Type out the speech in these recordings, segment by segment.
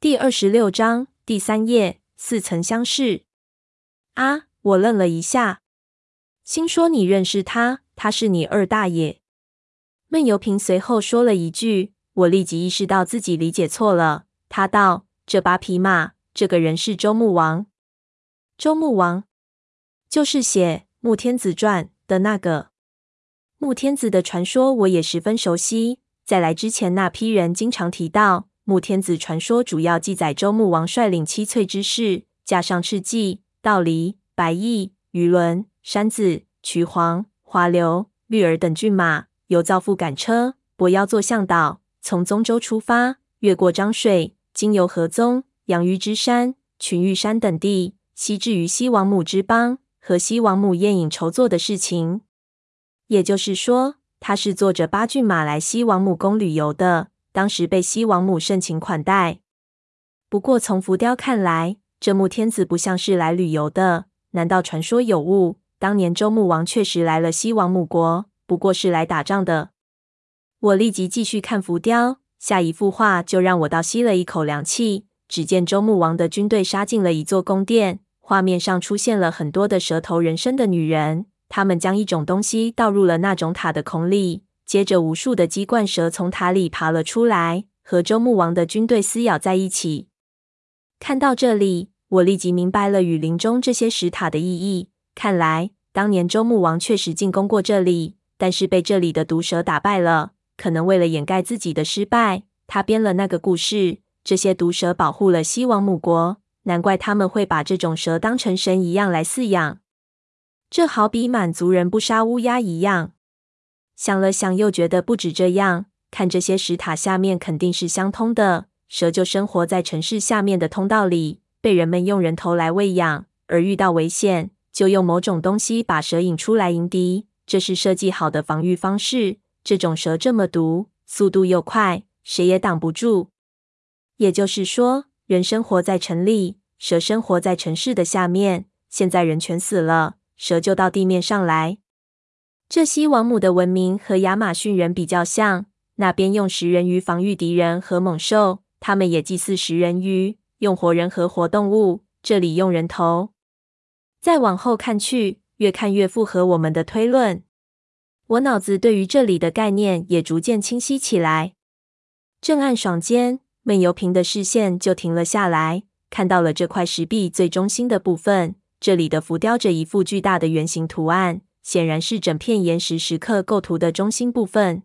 第二十六章第三页，似曾相识。啊！我愣了一下，心说你认识他？他是你二大爷。闷油瓶随后说了一句，我立即意识到自己理解错了。他道：“这八匹马，这个人是周穆王。周穆王就是写《穆天子传》的那个。穆天子的传说，我也十分熟悉。在来之前，那批人经常提到。”穆天子传说主要记载周穆王率领七粹之士，驾上赤骑、道离、白翼、鱼伦、山子、渠黄、华流、绿儿等骏马，由造父赶车，伯邀做向导，从宗周出发，越过漳水，经由河宗、阳于之山、群玉山等地，西至于西王母之邦，和西王母宴饮酬作的事情。也就是说，他是坐着八骏马来西王母宫旅游的。当时被西王母盛情款待，不过从浮雕看来，这穆天子不像是来旅游的。难道传说有误？当年周穆王确实来了西王母国，不过是来打仗的。我立即继续看浮雕，下一幅画就让我倒吸了一口凉气。只见周穆王的军队杀进了一座宫殿，画面上出现了很多的蛇头人身的女人，他们将一种东西倒入了那种塔的孔里。接着，无数的鸡冠蛇从塔里爬了出来，和周穆王的军队撕咬在一起。看到这里，我立即明白了雨林中这些石塔的意义。看来，当年周穆王确实进攻过这里，但是被这里的毒蛇打败了。可能为了掩盖自己的失败，他编了那个故事。这些毒蛇保护了西王母国，难怪他们会把这种蛇当成神一样来饲养。这好比满族人不杀乌鸦一样。想了想，又觉得不止这样。看这些石塔下面肯定是相通的，蛇就生活在城市下面的通道里，被人们用人头来喂养，而遇到危险就用某种东西把蛇引出来迎敌。这是设计好的防御方式。这种蛇这么毒，速度又快，谁也挡不住。也就是说，人生活在城里，蛇生活在城市的下面。现在人全死了，蛇就到地面上来。这西王母的文明和亚马逊人比较像，那边用食人鱼防御敌人和猛兽，他们也祭祀食人鱼，用活人和活动物。这里用人头。再往后看去，越看越符合我们的推论。我脑子对于这里的概念也逐渐清晰起来。正暗爽间，闷油瓶的视线就停了下来，看到了这块石壁最中心的部分，这里的浮雕着一幅巨大的圆形图案。显然是整片岩石石刻构图的中心部分，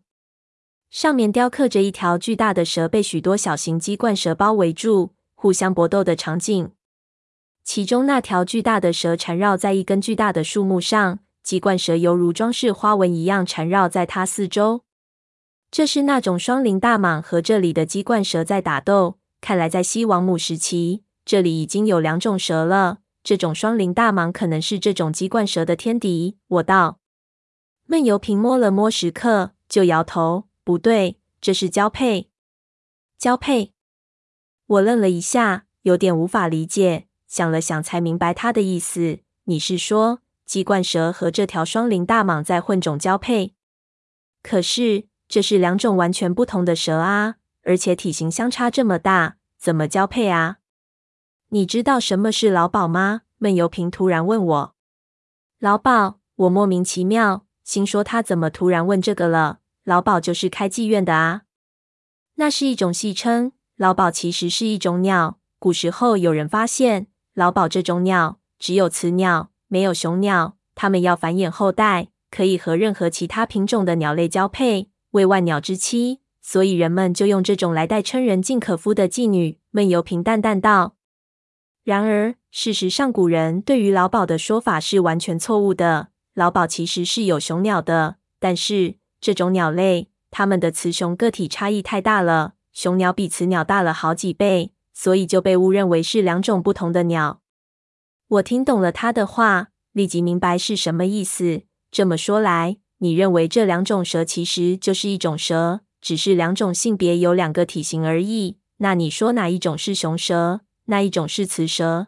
上面雕刻着一条巨大的蛇被许多小型鸡冠蛇包围住，互相搏斗的场景。其中那条巨大的蛇缠绕在一根巨大的树木上，鸡冠蛇犹如装饰花纹一样缠绕在它四周。这是那种双鳞大蟒和这里的鸡冠蛇在打斗。看来在西王母时期，这里已经有两种蛇了。这种双鳞大蟒可能是这种鸡冠蛇的天敌。我道。闷油瓶摸了摸石刻，就摇头：“不对，这是交配。”交配。我愣了一下，有点无法理解。想了想，才明白他的意思。你是说，鸡冠蛇和这条双鳞大蟒在混种交配？可是，这是两种完全不同的蛇啊，而且体型相差这么大，怎么交配啊？你知道什么是劳保吗？闷油瓶突然问我。劳保，我莫名其妙，心说他怎么突然问这个了？劳保就是开妓院的啊。那是一种戏称，劳保其实是一种鸟。古时候有人发现，劳保这种鸟只有雌鸟，没有雄鸟。它们要繁衍后代，可以和任何其他品种的鸟类交配，为万鸟之妻。所以人们就用这种来代称人尽可夫的妓女。闷油瓶淡淡道。然而，事实上，古人对于老鸨的说法是完全错误的。老鸨其实是有雄鸟的，但是这种鸟类，它们的雌雄个体差异太大了，雄鸟比雌鸟大了好几倍，所以就被误认为是两种不同的鸟。我听懂了他的话，立即明白是什么意思。这么说来，你认为这两种蛇其实就是一种蛇，只是两种性别有两个体型而已。那你说哪一种是雄蛇？那一种是雌蛇，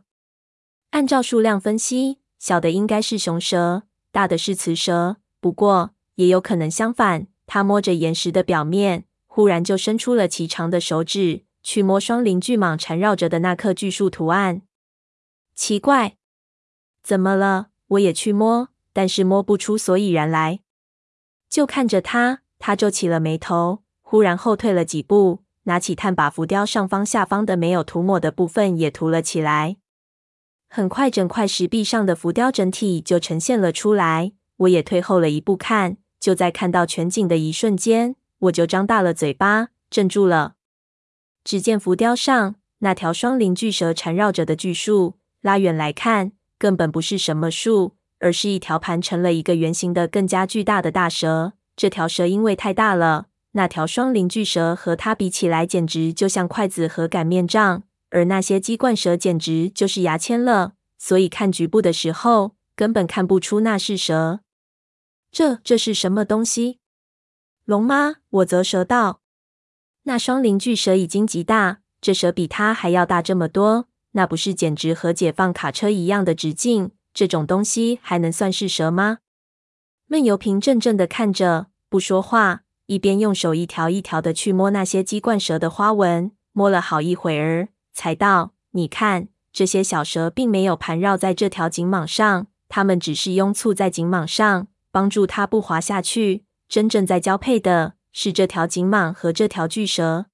按照数量分析，小的应该是雄蛇，大的是雌蛇。不过也有可能相反。他摸着岩石的表面，忽然就伸出了骐长的手指，去摸双鳞巨蟒缠绕着的那颗巨树图案。奇怪，怎么了？我也去摸，但是摸不出所以然来。就看着他，他皱起了眉头，忽然后退了几步，拿起炭把浮雕上方下方的没有涂抹的部分也涂了起来。很快，整块石壁上的浮雕整体就呈现了出来。我也退后了一步看，就在看到全景的一瞬间，我就张大了嘴巴，镇住了。只见浮雕上那条双鳞巨蛇缠绕着的巨树，拉远来看，根本不是什么树，而是一条盘成了一个圆形的、更加巨大的大蛇。这条蛇因为太大了，那条双鳞巨蛇和它比起来，简直就像筷子和擀面杖；而那些鸡冠蛇简直就是牙签了。所以看局部的时候，根本看不出那是蛇。这这是什么东西？龙吗？我啧舌道。那双鳞巨蛇已经极大，这蛇比它还要大这么多，那不是简直和解放卡车一样的直径？这种东西还能算是蛇吗？闷油瓶怔怔的看着，不说话，一边用手一条一条的去摸那些鸡冠蛇的花纹，摸了好一会儿，才道：“你看，这些小蛇并没有盘绕在这条颈蟒上，它们只是拥簇在颈蟒上。”帮助它不滑下去。真正在交配的是这条颈蟒和这条巨蛇。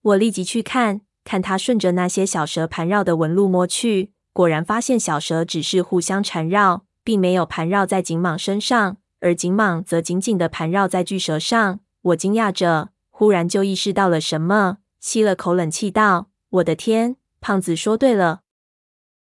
我立即去看，看它顺着那些小蛇盘绕的纹路摸去，果然发现小蛇只是互相缠绕，并没有盘绕在颈蟒身上，而颈蟒则紧紧地盘绕在巨蛇上。我惊讶着，忽然就意识到了什么，吸了口冷气，道：“我的天，胖子说对了。”